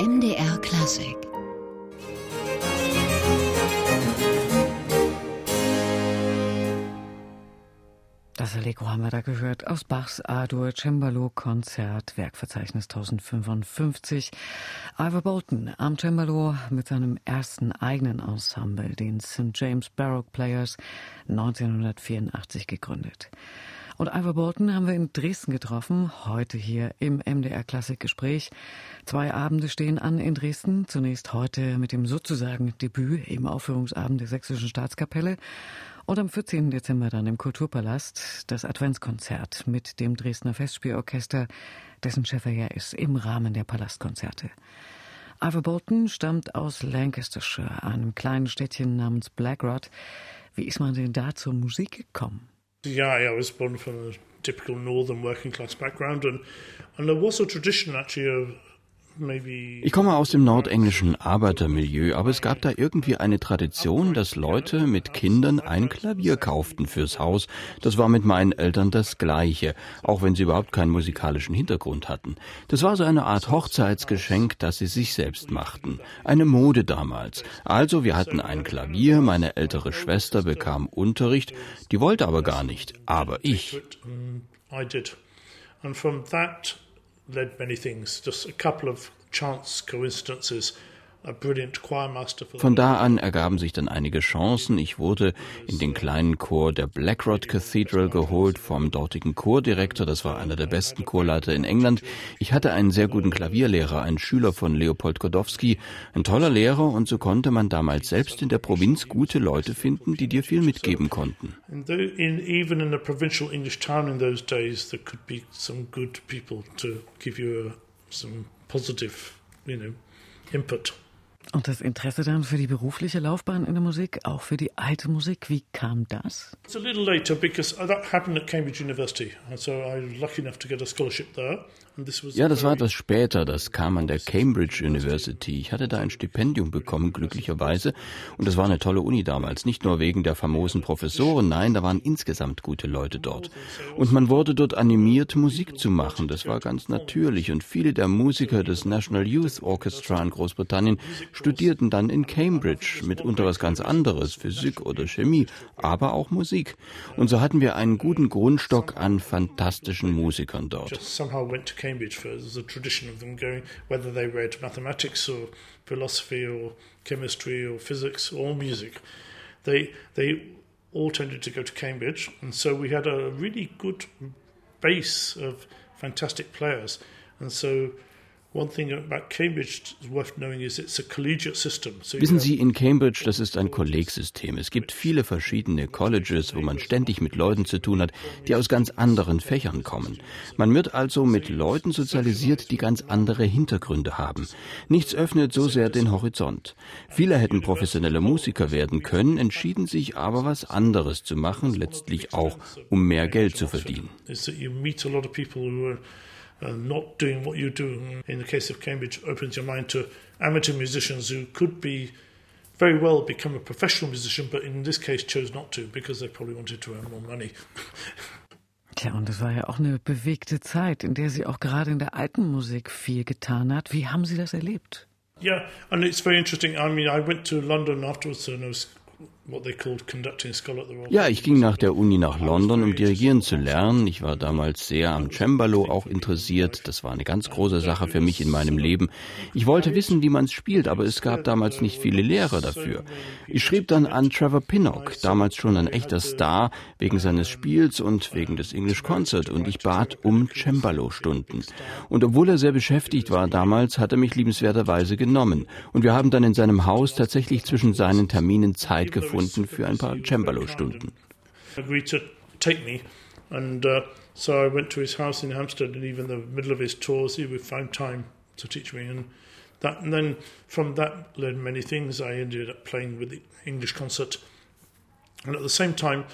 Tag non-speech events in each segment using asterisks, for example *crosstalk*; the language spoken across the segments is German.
MDR Klassik Das Allegro haben wir da gehört aus Bachs A-Dur Cembalo Konzert, Werkverzeichnis 1055. Ivor Bolton am Cembalo mit seinem ersten eigenen Ensemble, den St. James Baroque Players, 1984 gegründet. Und Ivor Bolton haben wir in Dresden getroffen, heute hier im MDR Klassikgespräch. Zwei Abende stehen an in Dresden. Zunächst heute mit dem sozusagen Debüt im Aufführungsabend der Sächsischen Staatskapelle und am 14. Dezember dann im Kulturpalast das Adventskonzert mit dem Dresdner Festspielorchester, dessen Chef er ja ist, im Rahmen der Palastkonzerte. Ivor Bolton stammt aus Lancastershire, einem kleinen Städtchen namens Blackrod. Wie ist man denn da zur Musik gekommen? Yeah, I was born from a typical northern working class background, and and there was a tradition actually of ich komme aus dem nordenglischen Arbeitermilieu, aber es gab da irgendwie eine Tradition, dass Leute mit Kindern ein Klavier kauften fürs Haus. Das war mit meinen Eltern das Gleiche, auch wenn sie überhaupt keinen musikalischen Hintergrund hatten. Das war so eine Art Hochzeitsgeschenk, das sie sich selbst machten. Eine Mode damals. Also wir hatten ein Klavier, meine ältere Schwester bekam Unterricht, die wollte aber gar nicht, aber ich. And from that led many things. Just a couple of chance coincidences Von da an ergaben sich dann einige Chancen. Ich wurde in den kleinen Chor der Blackrod Cathedral geholt vom dortigen Chordirektor. Das war einer der besten Chorleiter in England. Ich hatte einen sehr guten Klavierlehrer, einen Schüler von Leopold Godowski, ein toller Lehrer und so konnte man damals selbst in der Provinz gute Leute finden, die dir viel mitgeben konnten. even in a provincial English town in those days, there could be some good people to give you some positive, you know, input. Und das Interesse dann für die berufliche Laufbahn in der Musik, auch für die alte Musik, wie kam das? It's a little later because that happened at Cambridge University, and so I was lucky enough to get a scholarship there. Ja, das war etwas später. Das kam an der Cambridge University. Ich hatte da ein Stipendium bekommen, glücklicherweise. Und das war eine tolle Uni damals. Nicht nur wegen der famosen Professoren, nein, da waren insgesamt gute Leute dort. Und man wurde dort animiert, Musik zu machen. Das war ganz natürlich. Und viele der Musiker des National Youth Orchestra in Großbritannien studierten dann in Cambridge. Mitunter was ganz anderes, Physik oder Chemie, aber auch Musik. Und so hatten wir einen guten Grundstock an fantastischen Musikern dort. Philosophy or chemistry or physics or music. They they all tended to go to Cambridge, and so we had a really good base of fantastic players, and so Wissen Sie, in Cambridge, das ist ein Kollegsystem. Es gibt viele verschiedene Colleges, wo man ständig mit Leuten zu tun hat, die aus ganz anderen Fächern kommen. Man wird also mit Leuten sozialisiert, die ganz andere Hintergründe haben. Nichts öffnet so sehr den Horizont. Viele hätten professionelle Musiker werden können, entschieden sich aber was anderes zu machen, letztlich auch, um mehr Geld zu verdienen uh, not doing what you do. In the case of Cambridge, opens your mind to amateur musicians who could be very well become a professional musician, but in this case chose not to because they probably wanted to earn more money. Tja, und es war ja auch eine bewegte Zeit, in der sie auch gerade in der alten Musik viel getan hat. Wie haben Sie das erlebt? Yeah, and it's very interesting. I mean, I went to London afterwards, and I was ja, ich ging nach der Uni nach London, um dirigieren zu lernen. Ich war damals sehr am Cembalo auch interessiert. Das war eine ganz große Sache für mich in meinem Leben. Ich wollte wissen, wie man es spielt, aber es gab damals nicht viele Lehrer dafür. Ich schrieb dann an Trevor Pinnock, damals schon ein echter Star, wegen seines Spiels und wegen des English Concert und ich bat um Cembalo-Stunden. Und obwohl er sehr beschäftigt war damals, hat er mich liebenswerterweise genommen. Und wir haben dann in seinem Haus tatsächlich zwischen seinen Terminen Zeit gefunden gefunden für ein paar Cembalo-Stunden. And uh, so I went to his house in Hampstead, and even the middle of his tours, he would find time to teach me. And that, and then from that led many things. I ended up playing with the English concert, and at the same time,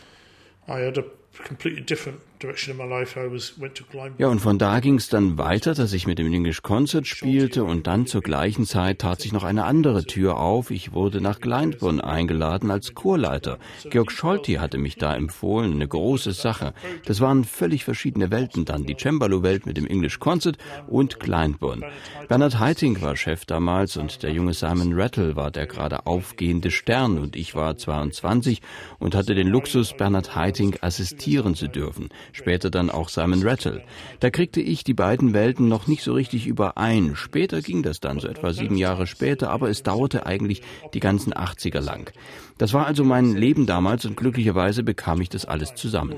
I had a completely different Ja, und von da ging es dann weiter, dass ich mit dem English Concert spielte und dann zur gleichen Zeit tat sich noch eine andere Tür auf. Ich wurde nach Glyndebourne eingeladen als Chorleiter. Georg Scholti hatte mich da empfohlen, eine große Sache. Das waren völlig verschiedene Welten dann, die Cembalo-Welt mit dem English Concert und Glyndebourne. Bernhard Heiting war Chef damals und der junge Simon Rattle war der gerade aufgehende Stern und ich war 22 und hatte den Luxus, Bernhard Heiting assistieren zu dürfen später dann auch Simon Rattle. Da kriegte ich die beiden Welten noch nicht so richtig überein. Später ging das dann, so etwa sieben Jahre später, aber es dauerte eigentlich die ganzen 80er lang. Das war also mein Leben damals und glücklicherweise bekam ich das alles zusammen.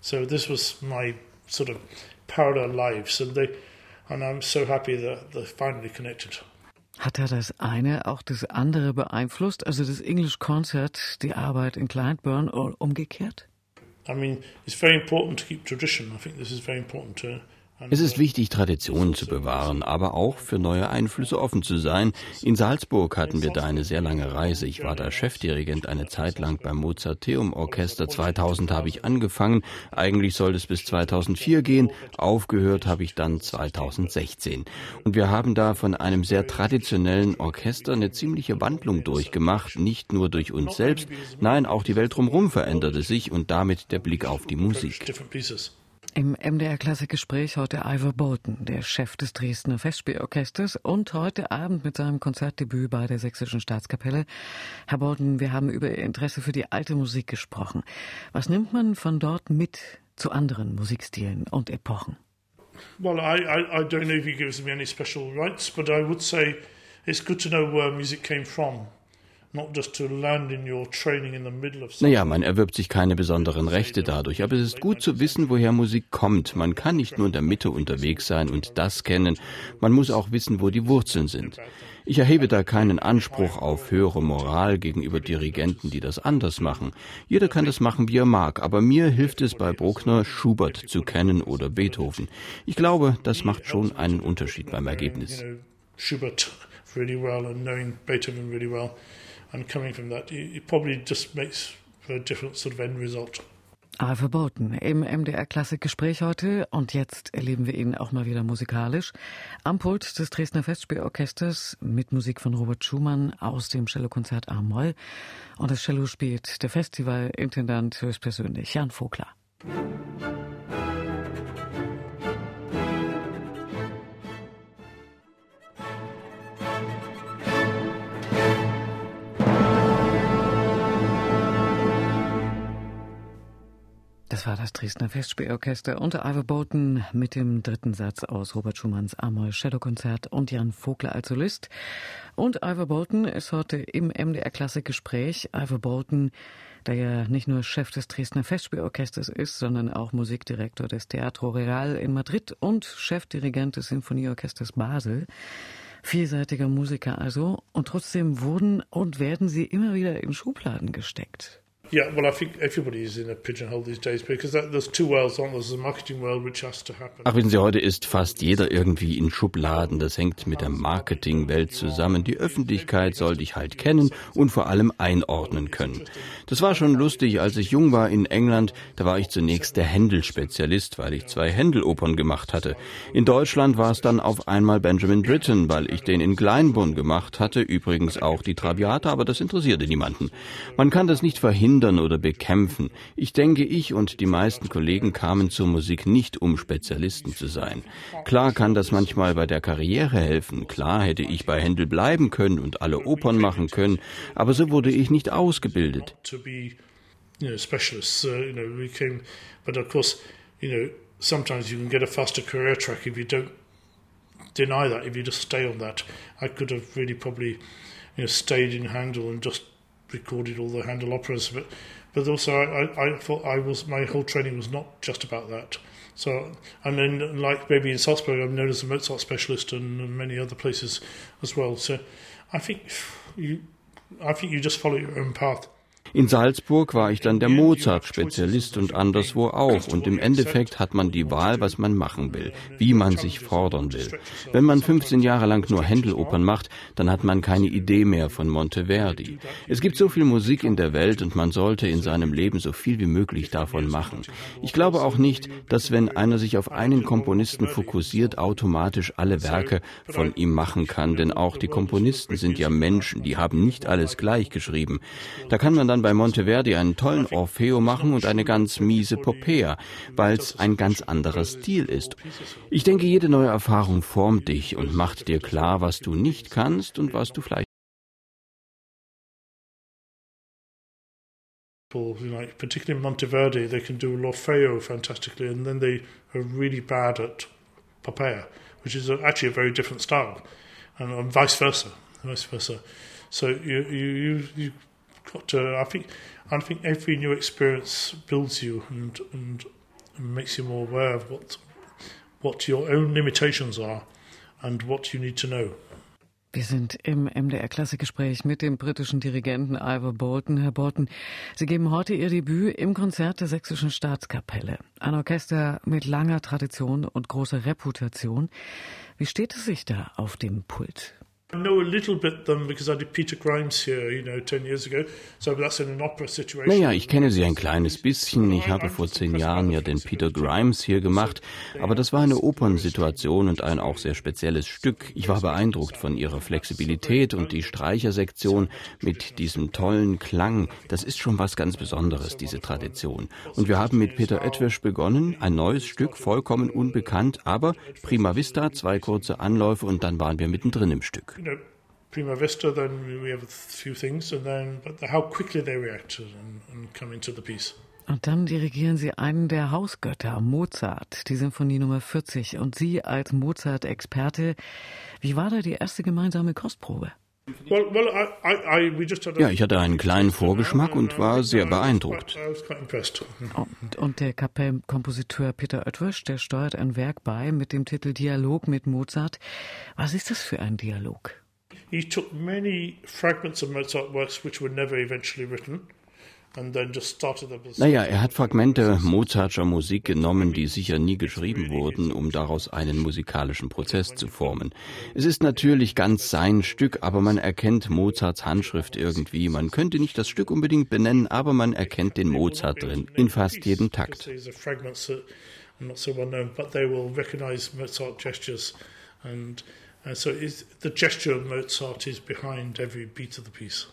So this was my sort of parallel lives and they and I'm so happy that they're finally connected. Hat er das eine auch das andere beeinflusst, also das English Concert, die Arbeit in Clydeburn oder umgekehrt? I mean, it's very important to keep tradition. I think this is very important to es ist wichtig, Traditionen zu bewahren, aber auch für neue Einflüsse offen zu sein. In Salzburg hatten wir da eine sehr lange Reise. Ich war da Chefdirigent eine Zeit lang beim Mozarteum Orchester. 2000 habe ich angefangen. Eigentlich sollte es bis 2004 gehen. Aufgehört habe ich dann 2016. Und wir haben da von einem sehr traditionellen Orchester eine ziemliche Wandlung durchgemacht. Nicht nur durch uns selbst, nein, auch die Welt drumherum veränderte sich und damit der Blick auf die Musik. Im MDR Klassikgespräch heute Ivor Bolton, der Chef des Dresdner Festspielorchesters und heute Abend mit seinem Konzertdebüt bei der Sächsischen Staatskapelle. Herr Bolton, wir haben über Ihr Interesse für die alte Musik gesprochen. Was nimmt man von dort mit zu anderen Musikstilen und Epochen? Well, I, I, I don't know if he gives me any special rights, but I would say it's good to know where music came from. Naja, man erwirbt sich keine besonderen Rechte dadurch, aber es ist gut zu wissen, woher Musik kommt. Man kann nicht nur in der Mitte unterwegs sein und das kennen, man muss auch wissen, wo die Wurzeln sind. Ich erhebe da keinen Anspruch auf höhere Moral gegenüber Dirigenten, die das anders machen. Jeder kann das machen, wie er mag, aber mir hilft es bei Bruckner, Schubert zu kennen oder Beethoven. Ich glaube, das macht schon einen Unterschied beim Ergebnis. Schubert really well and knowing Beethoven really well and coming from that, it probably just makes for a different sort of end result. Aber verboten im MDR Klassikgespräch heute und jetzt erleben wir ihn auch mal wieder musikalisch am Pult des Dresdner Festspielorchesters mit Musik von Robert Schumann aus dem Cellokonzert A-Moll und das Cello spielt der Festivalintendant höchstpersönlich Jan Vogler. Das war das Dresdner Festspielorchester unter Ivor Bolton mit dem dritten Satz aus Robert Schumanns Amol Shadow Konzert und Jan Vogler als Solist. Und Ivor Bolton ist heute im MDR Klassikgespräch. Ivor Bolton, der ja nicht nur Chef des Dresdner Festspielorchesters ist, sondern auch Musikdirektor des Teatro Real in Madrid und Chefdirigent des Sinfonieorchesters Basel. Vielseitiger Musiker also. Und trotzdem wurden und werden sie immer wieder in Schubladen gesteckt. Yeah, well, I think everybody is in a pigeonhole these days because that, there's two worlds, aren't there? There's a marketing world which has to happen. Ach, wissen Sie, heute ist fast jeder irgendwie in Schubladen. Das hängt mit der Marketingwelt zusammen. Die Öffentlichkeit soll dich halt kennen und vor allem einordnen können. Das war schon lustig, als ich jung war in England. Da war ich zunächst der Händel-Spezialist, weil ich zwei Händel-Opern gemacht hatte. In Deutschland war es dann auf einmal Benjamin Britten, weil ich den in Glyndebourne gemacht hatte. Übrigens auch die Traviata, aber das interessierte niemanden. Man kann das nicht verhindern verhindern oder bekämpfen. Ich denke, ich und die meisten Kollegen kamen zur Musik nicht, um Spezialisten zu sein. Klar kann das manchmal bei der Karriere helfen. Klar hätte ich bei Händel bleiben können und alle Opern machen können, aber so wurde ich nicht ausgebildet. sometimes you can get a faster career track if you don't deny that, if you just stay on that. I could have really probably you know, stayed in Handel and just recorded all the Handel operas, but but also I, I thought I was my whole training was not just about that. So and then like maybe in Salzburg, I'm known as a Mozart specialist and many other places as well. So I think you, I think you just follow your own path. In Salzburg war ich dann der Mozart-Spezialist und anderswo auch. Und im Endeffekt hat man die Wahl, was man machen will, wie man sich fordern will. Wenn man 15 Jahre lang nur Händelopern macht, dann hat man keine Idee mehr von Monteverdi. Es gibt so viel Musik in der Welt und man sollte in seinem Leben so viel wie möglich davon machen. Ich glaube auch nicht, dass wenn einer sich auf einen Komponisten fokussiert, automatisch alle Werke von ihm machen kann, denn auch die Komponisten sind ja Menschen, die haben nicht alles gleich geschrieben. Da kann man dann bei Monteverdi einen tollen Orfeo machen und eine ganz miese Popea, weil es ein ganz anderer Stil ist. Ich denke, jede neue Erfahrung formt dich und macht dir klar, was du nicht kannst und was du vielleicht like particularly vice versa, vice versa. So you you you you got to. I think I think every new experience builds you and and makes you more aware of what what your own limitations are and what you need to know. Wir sind im MDR Klassikgespräch mit dem britischen Dirigenten Ivor Bolton. Herr Bolton, Sie geben heute Ihr Debüt im Konzert der Sächsischen Staatskapelle. Ein Orchester mit langer Tradition und großer Reputation. Wie steht es sich da auf dem Pult? I know a little bit them because I did Peter Grimes here, you know, 10 years ago. So that's in an opera situation. Naja, ich kenne sie ein kleines bisschen. Ich habe vor zehn Jahren ja den Peter Grimes hier gemacht, aber das war eine Opernsituation und ein auch sehr spezielles Stück. Ich war beeindruckt von ihrer Flexibilität und die Streichersektion mit diesem tollen Klang. Das ist schon was ganz Besonderes, diese Tradition. Und wir haben mit Peter Edwisch begonnen, ein neues Stück, vollkommen unbekannt, aber prima vista, zwei kurze Anläufe und dann waren wir mittendrin im Stück you know, prima vista, then we have a few things, and then but how quickly they react and, and come into the piece. Und dann dirigieren Sie einen der Hausgötter, Mozart, die Symphonie Nummer 40. Und Sie als Mozart-Experte, wie war da die erste gemeinsame Kostprobe? Ja, ich hatte einen kleinen Vorgeschmack und war sehr beeindruckt. Und, und der Kapellkompositeur Peter Oetwisch, der steuert ein Werk bei mit dem Titel Dialog mit Mozart. Was ist das für ein Dialog? He took many fragments of Mozart works which were never eventually written naja, er hat Fragmente Mozartscher Musik genommen, die sicher nie geschrieben wurden, um daraus einen musikalischen Prozess zu formen. Es ist natürlich ganz sein Stück, aber man erkennt Mozarts Handschrift irgendwie. Man könnte nicht das Stück unbedingt benennen, aber man erkennt den Mozart drin, in fast jedem Takt. And uh, so the gesture of Mozart is behind every beat of the piece.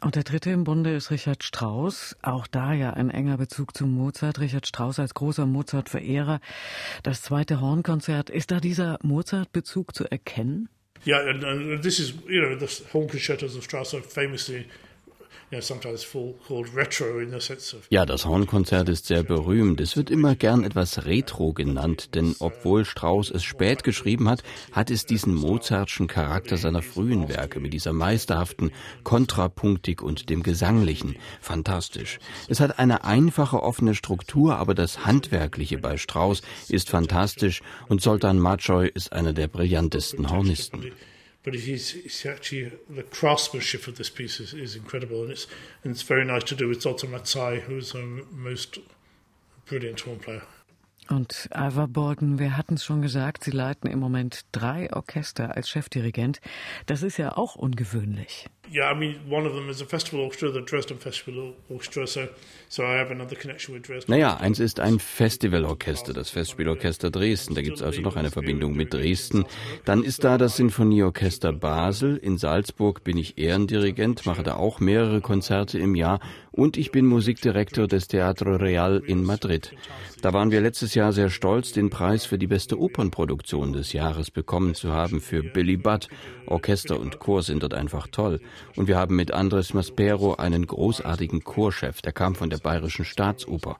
Und der dritte im Bunde ist Richard Strauss. Auch da ja ein enger Bezug zu Mozart. Richard Strauss als großer Mozart-Verehrer. Das zweite Hornkonzert. Ist da dieser Mozart-Bezug zu erkennen? Yeah, and, and this is, you know, the horn concertos of Strauss are famously ja, das Hornkonzert ist sehr berühmt. Es wird immer gern etwas Retro genannt, denn obwohl Strauss es spät geschrieben hat, hat es diesen Mozartschen Charakter seiner frühen Werke mit dieser meisterhaften Kontrapunktik und dem Gesanglichen. Fantastisch. Es hat eine einfache offene Struktur, aber das Handwerkliche bei Strauss ist fantastisch und Sultan Machoy ist einer der brillantesten Hornisten. But he's, actually the craftsmanship of this piece is, is incredible, and it's and it's very nice to do with Zoltan Matsai, who's a most brilliant horn player. Und Ivor Bolton, wir hatten es schon gesagt, Sie leiten im Moment drei Orchester als Chefdirigent. Das ist ja auch ungewöhnlich. Yeah, I mean, one of them is a festival orchestra, the Dresden Festival Orchestra, so, so I have another connection with Dresden. Naja, eins ist ein Festivalorchester, das Festspielorchester Dresden. Da gibt es also noch eine Verbindung mit Dresden. Dann ist da das Sinfonieorchester Basel. In Salzburg bin ich Ehrendirigent, mache da auch mehrere Konzerte im Jahr und ich bin Musikdirektor des Teatro Real in Madrid. Da waren wir letztes Jahr sehr stolz, den Preis für die beste Opernproduktion des Jahres bekommen zu haben für Billy Budd. Orchester und Chor sind dort einfach toll. Und wir haben mit Andres Maspero einen großartigen Chorchef, der kam von der Bayerischen Staatsoper.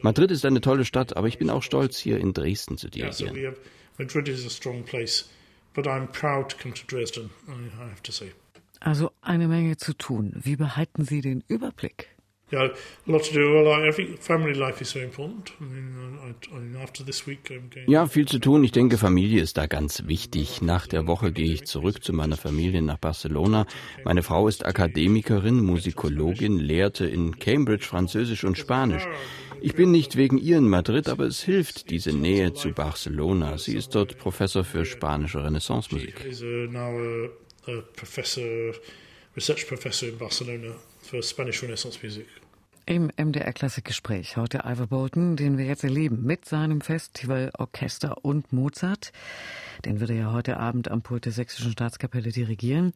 Madrid ist eine tolle Stadt, aber ich bin auch stolz, hier in Dresden zu dirigieren. Madrid is a strong place, but I'm proud to come to Dresden, I have to say. Also eine Menge zu tun. Wie behalten Sie den Überblick? Yeah, a lot to do. Well, I think family life is so important. I mean, I, I, after this week, I'm going Ja, viel zu tun. Ich denke, Familie ist da ganz wichtig. Nach der Woche gehe ich zurück zu meiner Familie nach Barcelona. Meine Frau ist Akademikerin, Musikologin, lehrte in Cambridge Französisch und Spanisch. Ich bin nicht wegen ihr in Madrid, aber es hilft, diese Nähe zu Barcelona. Sie ist dort Professor für spanische Renaissancemusik. Uh, now a, a professor, research professor in Barcelona for Spanish Renaissance music. Im MDR Klassikgespräch heute Ivor Bolton, den wir jetzt erleben mit seinem Festival Orchester und Mozart. Den wird er ja heute Abend am Pult der Sächsischen Staatskapelle dirigieren.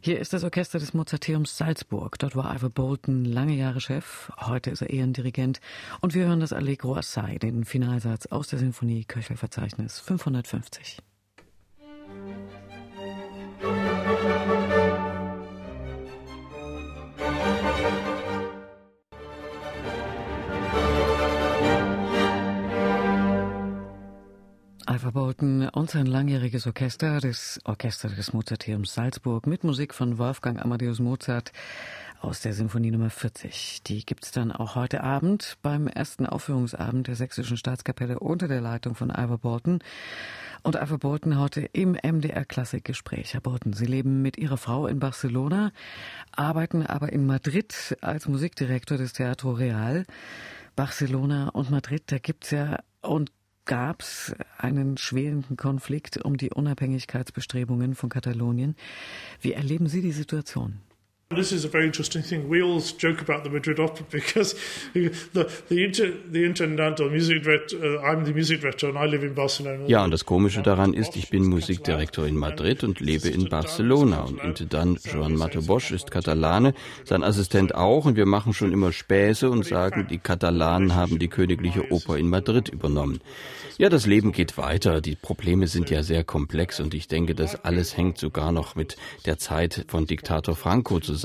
Hier ist das Orchester des Mozarteums Salzburg. Dort war Ivor Bolton lange Jahre Chef. Heute ist er Ehrendirigent. Und wir hören das Allegro Assai, den Finalsatz aus der Sinfonie Köchelverzeichnis 550. Ivor Bolton und sein langjähriges Orchester, das Orchester des Mozarteums Salzburg, mit Musik von Wolfgang Amadeus Mozart aus der Sinfonie Nummer 40. Die gibt's dann auch heute Abend beim ersten Aufführungsabend der Sächsischen Staatskapelle unter der Leitung von Ivor Bolton. Und Ivor Bolton heute im MDR Klassikgespräch. Herr Bolton, Sie leben mit Ihrer Frau in Barcelona, arbeiten aber in Madrid als Musikdirektor des Teatro Real. Barcelona und Madrid, da gibt's ja und gab es einen schwelenden Konflikt um die Unabhängigkeitsbestrebungen von Katalonien. Wie erleben Sie die Situation? This is a very interesting thing. We all joke about the Madrid Opera *laughs* because the the, inter, the Intendant or music director, uh, I'm the music director and I live in Barcelona. Ja, und das Komische daran ist, ich bin Musikdirektor in Madrid und lebe in Barcelona. Und Intendant Joan Mato Bosch ist Katalane, sein Assistent auch. Und wir machen schon immer Späße und sagen, die Katalanen haben die Königliche Oper in Madrid übernommen. Ja, das Leben geht weiter. Die Probleme sind ja sehr komplex und ich denke, das alles hängt sogar noch mit der Zeit von Diktator Franco zusammen.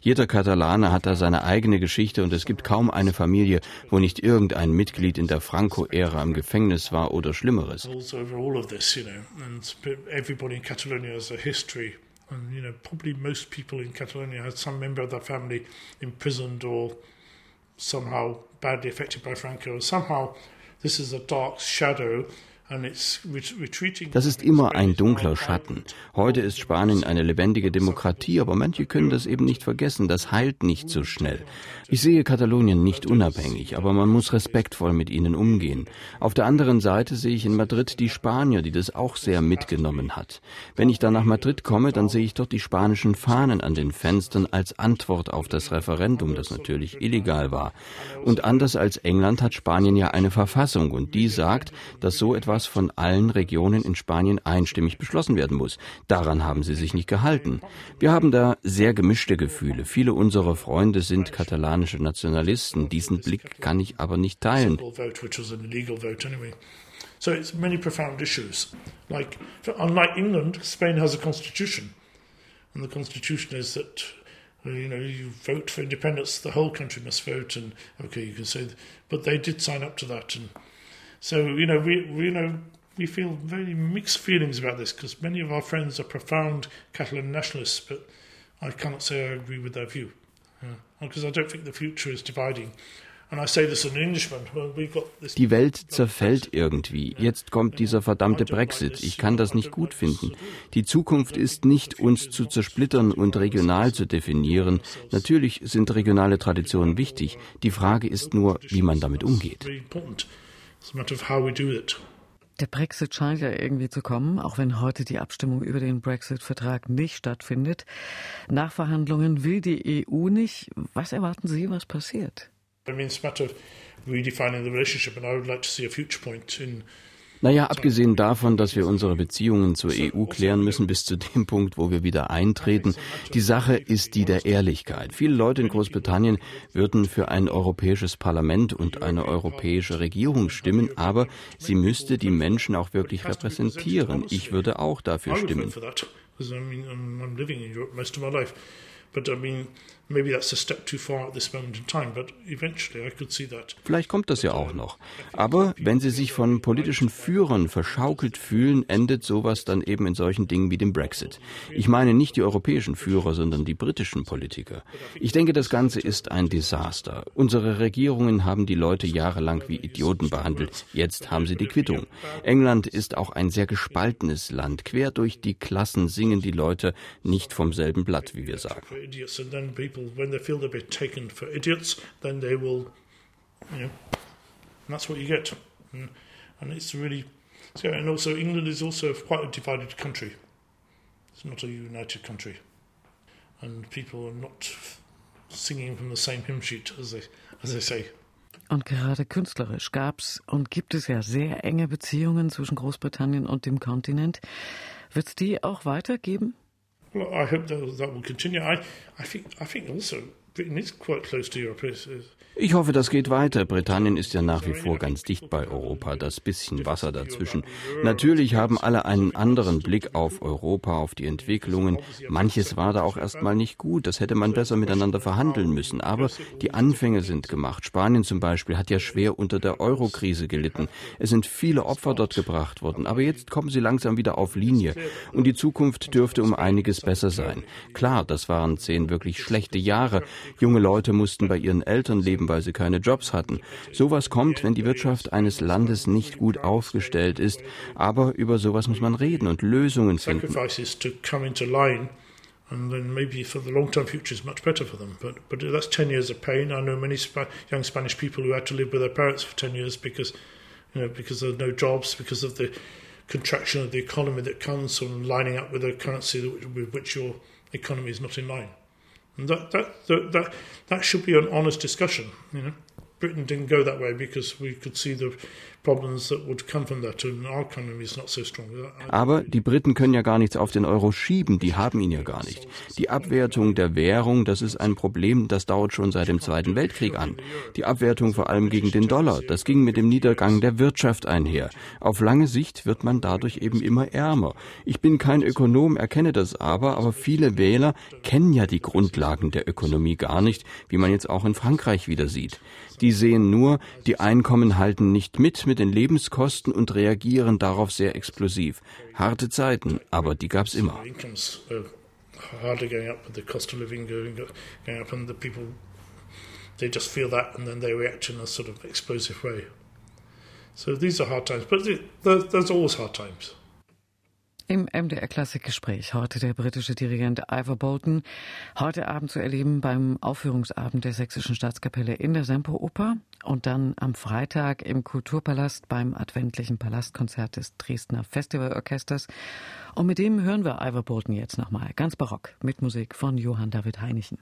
Jeder Katalane hat da seine eigene Geschichte und es gibt kaum eine Familie, wo nicht irgendein Mitglied in der Franco-Ära im Gefängnis war oder Schlimmeres. And you know, probably most people in Catalonia had some member of their family imprisoned or somehow badly affected by Franco. Somehow this is a dark shadow Das ist immer ein dunkler Schatten. Heute ist Spanien eine lebendige Demokratie, aber manche können das eben nicht vergessen. Das heilt nicht so schnell. Ich sehe Katalonien nicht unabhängig, aber man muss respektvoll mit ihnen umgehen. Auf der anderen Seite sehe ich in Madrid die Spanier, die das auch sehr mitgenommen hat. Wenn ich dann nach Madrid komme, dann sehe ich dort die spanischen Fahnen an den Fenstern als Antwort auf das Referendum, das natürlich illegal war. Und anders als England hat Spanien ja eine Verfassung und die sagt, dass so etwas von allen Regionen in Spanien einstimmig beschlossen werden muss. Daran haben sie sich nicht gehalten. Wir haben da sehr gemischte Gefühle. Viele unserer Freunde sind Katalanen spanische Nationalisten. Diesen Blick kann ich aber nicht teilen. So it's many profound issues. Like, unlike England, Spain has a constitution, and the constitution is that you know you vote for independence. The whole country must vote, and okay, you can say, but they did sign up to that, and so you know we, we you know we feel very mixed feelings about this because many of our friends are profound Catalan nationalists, but I cannot say I agree with their view because I don't think the future is dividing. Die Welt zerfällt irgendwie. Jetzt kommt dieser verdammte Brexit. Ich kann das nicht gut finden. Die Zukunft ist nicht, uns zu zersplittern und regional zu definieren. Natürlich sind regionale Traditionen wichtig. Die Frage ist nur, wie man damit umgeht. Der Brexit scheint ja irgendwie zu kommen, auch wenn heute die Abstimmung über den Brexit-Vertrag nicht stattfindet. Nachverhandlungen will die EU nicht. Was erwarten Sie, was passiert? I mean, it's a matter of redefining the relationship, and I would like to see a future point in naja, abgesehen davon, dass wir unsere Beziehungen zur EU klären müssen bis zu dem Punkt, wo wir wieder eintreten, die Sache ist die der Ehrlichkeit. Viele Leute in Großbritannien würden für ein europäisches Parlament und eine europäische Regierung stimmen, aber sie müsste die Menschen auch wirklich repräsentieren. Ich würde auch dafür stimmen. But I mean, Vielleicht kommt das ja auch noch. Aber wenn Sie sich von politischen Führern verschaukelt fühlen, endet sowas dann eben in solchen Dingen wie dem Brexit. Ich meine nicht die europäischen Führer, sondern die britischen Politiker. Ich denke, das Ganze ist ein Desaster. Unsere Regierungen haben die Leute jahrelang wie Idioten behandelt. Jetzt haben sie die Quittung. England ist auch ein sehr gespaltenes Land. Quer durch die Klassen singen die Leute nicht vom selben Blatt, wie wir sagen people, when they feel they've been taken for idiots, then they will, you know, that's what you get. And, and it's really, so, and also England is also quite a divided country. It's not a united country. And people are not singing from the same hymn sheet, as they, as they say. Und gerade künstlerisch gab es und gibt es ja sehr enge Beziehungen zwischen Großbritannien und dem Kontinent. Wird es die auch weitergeben? Well, I hope that that will continue. I, I think, I think also Britain is quite close to Europe. It's, it's, Ich hoffe, das geht weiter. Britannien ist ja nach wie vor ganz dicht bei Europa, das bisschen Wasser dazwischen. Natürlich haben alle einen anderen Blick auf Europa, auf die Entwicklungen. Manches war da auch erstmal nicht gut, das hätte man besser miteinander verhandeln müssen. Aber die Anfänge sind gemacht. Spanien zum Beispiel hat ja schwer unter der Eurokrise gelitten. Es sind viele Opfer dort gebracht worden, aber jetzt kommen sie langsam wieder auf Linie. Und die Zukunft dürfte um einiges besser sein. Klar, das waren zehn wirklich schlechte Jahre. Junge Leute mussten bei ihren Eltern leben, weil sie keine Jobs hatten. Sowas kommt, wenn die Wirtschaft eines Landes nicht gut aufgestellt ist. Aber über sowas muss man reden und Lösungen finden. and then maybe for the long term future is much better for them. But but that's ten years of pain. I know many Sp young Spanish people who had to live with their parents for ten years because you know because there are no jobs because of the contraction of the economy that comes from lining up with a currency with which your economy is not in line. And that, that, that, that, that should be an honest discussion. You know, Britain didn't go that way because we could see the Aber die Briten können ja gar nichts auf den Euro schieben, die haben ihn ja gar nicht. Die Abwertung der Währung, das ist ein Problem, das dauert schon seit dem Zweiten Weltkrieg an. Die Abwertung vor allem gegen den Dollar, das ging mit dem Niedergang der Wirtschaft einher. Auf lange Sicht wird man dadurch eben immer ärmer. Ich bin kein Ökonom, erkenne das aber, aber viele Wähler kennen ja die Grundlagen der Ökonomie gar nicht, wie man jetzt auch in Frankreich wieder sieht. Die sehen nur, die Einkommen halten nicht mit mit den Lebenskosten und reagieren darauf sehr explosiv. Harte Zeiten, aber die gab es immer. So these are hard times, but there's always hard times. Im MDR Klassikgespräch heute der britische Dirigent Ivor Bolton, heute Abend zu erleben beim Aufführungsabend der Sächsischen Staatskapelle in der Semperoper und dann am Freitag im Kulturpalast beim adventlichen Palastkonzert des Dresdner Festivalorchesters. Und mit dem hören wir Ivor Bolton jetzt nochmal, ganz barock, mit Musik von Johann David Heinichen.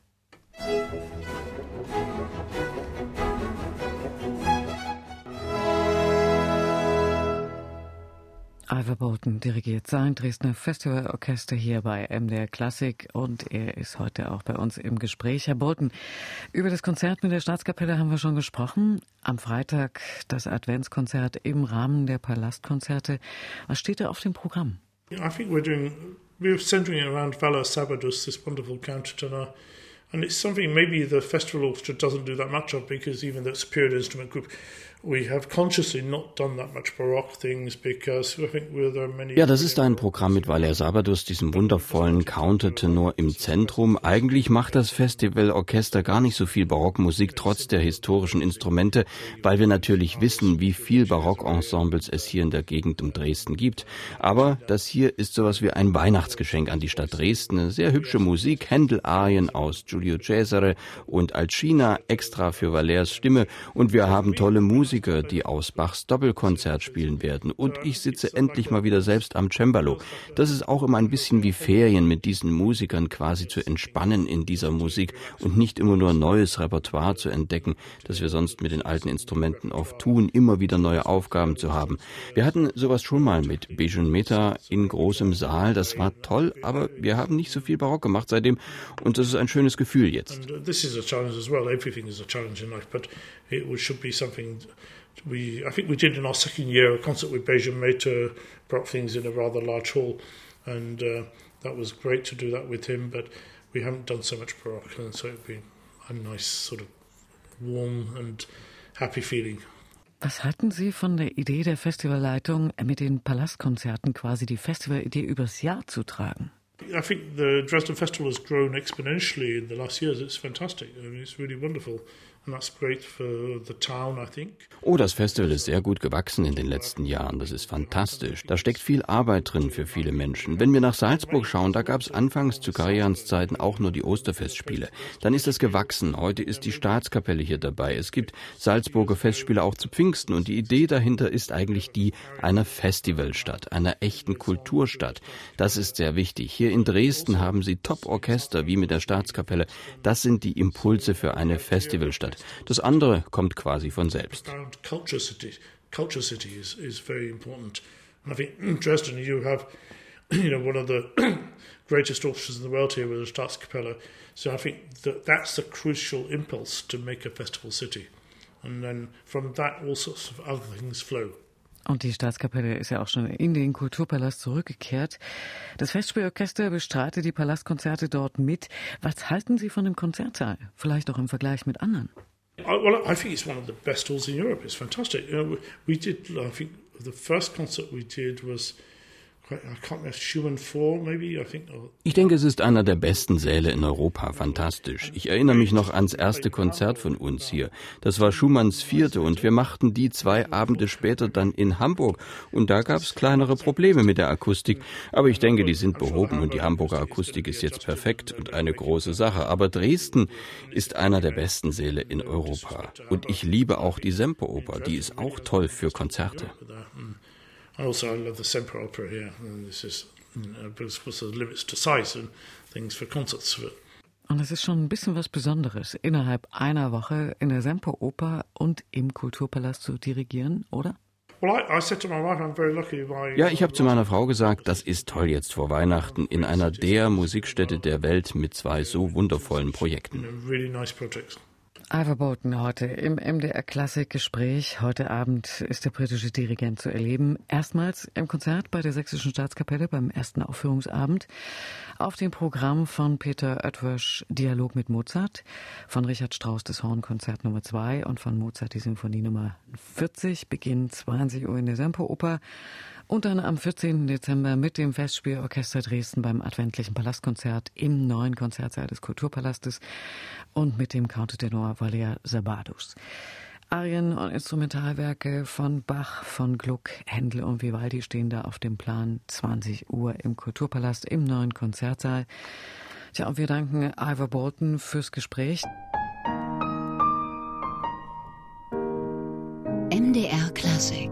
Ivor Bolton dirigiert sein Dresdner Festivalorchester hier bei MDR Klassik und er ist heute auch bei uns im Gespräch. Herr Bolton, über das Konzert mit der Staatskapelle haben wir schon gesprochen. Am Freitag das Adventskonzert im Rahmen der Palastkonzerte. Was steht da auf dem Programm? I think we're doing, we're centering around Valor Sabadus, this wonderful countertenor. And it's something maybe the festival orchestra doesn't do that much of because even a period instrument group, ja, das ist ein Programm mit Valer Sabadus, diesem wundervollen Countertenor im Zentrum. Eigentlich macht das Festivalorchester gar nicht so viel Barockmusik trotz der historischen Instrumente, weil wir natürlich wissen, wie viel Barockensembles es hier in der Gegend um Dresden gibt. Aber das hier ist sowas wie ein Weihnachtsgeschenk an die Stadt Dresden. Sehr hübsche Musik, Händel-Arien aus Giulio Cesare und Alcina, extra für Valers Stimme. Und wir haben tolle Musik Musiker, die aus Bachs Doppelkonzert spielen werden. Und ich sitze endlich mal wieder selbst am Cembalo. Das ist auch immer ein bisschen wie Ferien mit diesen Musikern quasi zu entspannen in dieser Musik und nicht immer nur neues Repertoire zu entdecken, das wir sonst mit den alten Instrumenten oft tun, immer wieder neue Aufgaben zu haben. Wir hatten sowas schon mal mit Bejun Meta in großem Saal. Das war toll, aber wir haben nicht so viel Barock gemacht seitdem und das ist ein schönes Gefühl jetzt. This is a challenge as well. Everything is a challenge in life, but it should be something we I think we did in our second year a concert with Beijing Meta, brought things in a rather large hall, and uh, that was great to do that with him. But we haven't done so much baroque, and so it'd be a nice sort of warm and happy feeling. Was halten Sie von der Idee der Festivalleitung, mit den Palastkonzerten quasi die Festivalidee übers Jahr zu tragen? I think the Dresden Festival has grown exponentially in the last years. It's fantastic. I mean, it's really wonderful. Oh, das Festival ist sehr gut gewachsen in den letzten Jahren. Das ist fantastisch. Da steckt viel Arbeit drin für viele Menschen. Wenn wir nach Salzburg schauen, da gab es anfangs zu Karians Zeiten auch nur die Osterfestspiele. Dann ist es gewachsen. Heute ist die Staatskapelle hier dabei. Es gibt Salzburger Festspiele auch zu Pfingsten. Und die Idee dahinter ist eigentlich die einer Festivalstadt, einer echten Kulturstadt. Das ist sehr wichtig. Hier in Dresden haben sie Top-Orchester wie mit der Staatskapelle. Das sind die Impulse für eine Festivalstadt. Das andere kommt quasi von selbst. Culture city, culture city is, is very important. And I think in Dresden you have, *clears throat* you know, one of the *clears throat* greatest orchestras in the world here with the Staatskapelle. So I think that that's the crucial impulse to make a festival city. And then from that all sorts of other things flow. Und die Staatskapelle ist ja auch schon in den Kulturpalast zurückgekehrt. Das Festspielorchester bestreitet die Palastkonzerte dort mit. Was halten Sie von dem Konzertsaal? Vielleicht auch im Vergleich mit anderen? Well, I think it's one of the best halls in Europe. It's fantastic. You know, we did. I think the first concert we did was Ich denke, es ist einer der besten Säle in Europa. Fantastisch. Ich erinnere mich noch ans erste Konzert von uns hier. Das war Schumanns vierte und wir machten die zwei Abende später dann in Hamburg. Und da gab es kleinere Probleme mit der Akustik. Aber ich denke, die sind behoben und die Hamburger Akustik ist jetzt perfekt und eine große Sache. Aber Dresden ist einer der besten Säle in Europa. Und ich liebe auch die Semperoper. Die ist auch toll für Konzerte. Also I love the Semper Opera here. And this is, you know, but of limits to size and things for concerts. But und es ist schon ein bisschen was Besonderes, innerhalb einer Woche in der Semperoper und im Kulturpalast zu dirigieren, oder? Ja, ich habe zu meiner Frau gesagt, das ist toll jetzt vor Weihnachten in einer der Musikstätte der Welt mit zwei so wundervollen Projekten. Ivor Bolton heute im MDR Klassik Gespräch. Heute Abend ist der britische Dirigent zu erleben. Erstmals im Konzert bei der Sächsischen Staatskapelle beim ersten Aufführungsabend. Auf dem Programm von Peter Oetwösch Dialog mit Mozart, von Richard Strauss das Hornkonzert Nummer 2 und von Mozart die Symphonie Nummer 40, Beginn 20 Uhr in der Semperoper. Und dann am 14. Dezember mit dem Festspielorchester Dresden beim Adventlichen Palastkonzert im neuen Konzertsaal des Kulturpalastes und mit dem Countertenor Valer Sabadus. Arien und Instrumentalwerke von Bach, von Gluck, Händel und Vivaldi stehen da auf dem Plan 20 Uhr im Kulturpalast im neuen Konzertsaal. Tja, und wir danken Ivor Bolton fürs Gespräch. MDR Klassik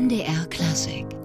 MDR Klassik